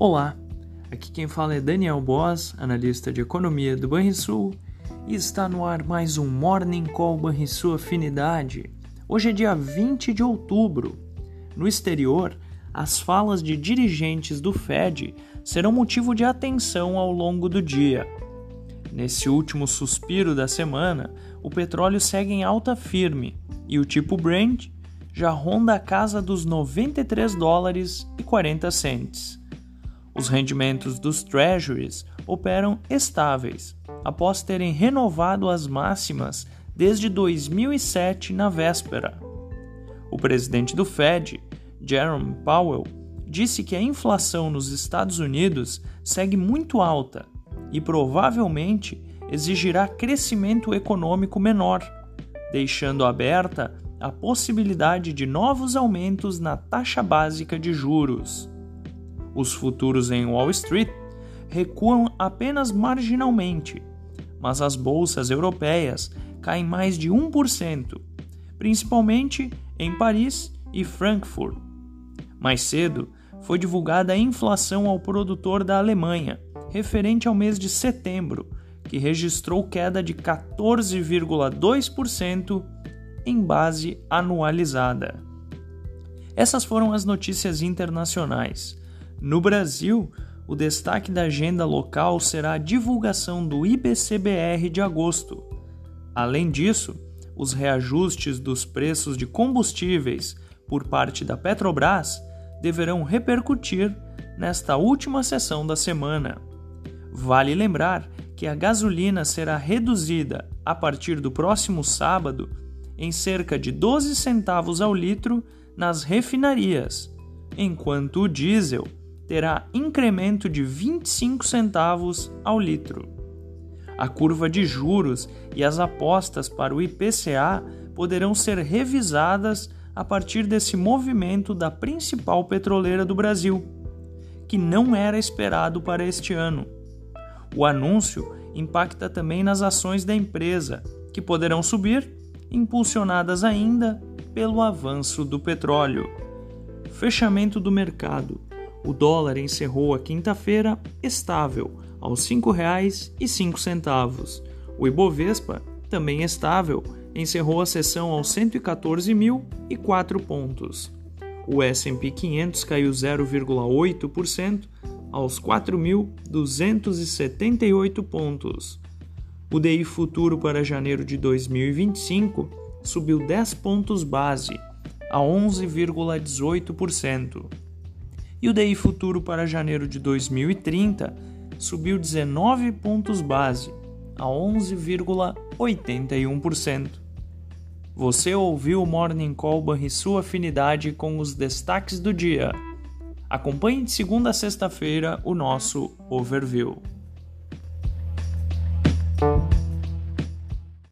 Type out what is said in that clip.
Olá, aqui quem fala é Daniel Boas, analista de economia do Banrisul, e está no ar mais um Morning Call Banrisul Afinidade. Hoje é dia 20 de outubro. No exterior, as falas de dirigentes do Fed serão motivo de atenção ao longo do dia. Nesse último suspiro da semana, o petróleo segue em alta firme e o tipo Brent já ronda a casa dos 93 dólares e 40 centes. Os rendimentos dos treasuries operam estáveis, após terem renovado as máximas desde 2007 na véspera. O presidente do Fed, Jerome Powell, disse que a inflação nos Estados Unidos segue muito alta e provavelmente exigirá crescimento econômico menor, deixando aberta a possibilidade de novos aumentos na taxa básica de juros. Os futuros em Wall Street recuam apenas marginalmente, mas as bolsas europeias caem mais de 1%, principalmente em Paris e Frankfurt. Mais cedo, foi divulgada a inflação ao produtor da Alemanha, referente ao mês de setembro, que registrou queda de 14,2% em base anualizada. Essas foram as notícias internacionais. No Brasil, o destaque da agenda local será a divulgação do IBCBR de agosto. Além disso, os reajustes dos preços de combustíveis por parte da Petrobras deverão repercutir nesta última sessão da semana. Vale lembrar que a gasolina será reduzida a partir do próximo sábado em cerca de 12 centavos ao litro nas refinarias, enquanto o diesel terá incremento de 25 centavos ao litro. A curva de juros e as apostas para o IPCA poderão ser revisadas a partir desse movimento da principal petroleira do Brasil, que não era esperado para este ano. O anúncio impacta também nas ações da empresa, que poderão subir, impulsionadas ainda pelo avanço do petróleo. Fechamento do mercado o dólar encerrou a quinta-feira estável, aos R$ 5,05. O Ibovespa, também estável, encerrou a sessão aos 114.004 pontos. O S&P 500 caiu 0,8% aos 4.278 pontos. O DI futuro para janeiro de 2025 subiu 10 pontos base, a 11,18% e o DI futuro para janeiro de 2030 subiu 19 pontos base, a 11,81%. Você ouviu o Morning Call e sua afinidade com os destaques do dia. Acompanhe de segunda a sexta-feira o nosso overview.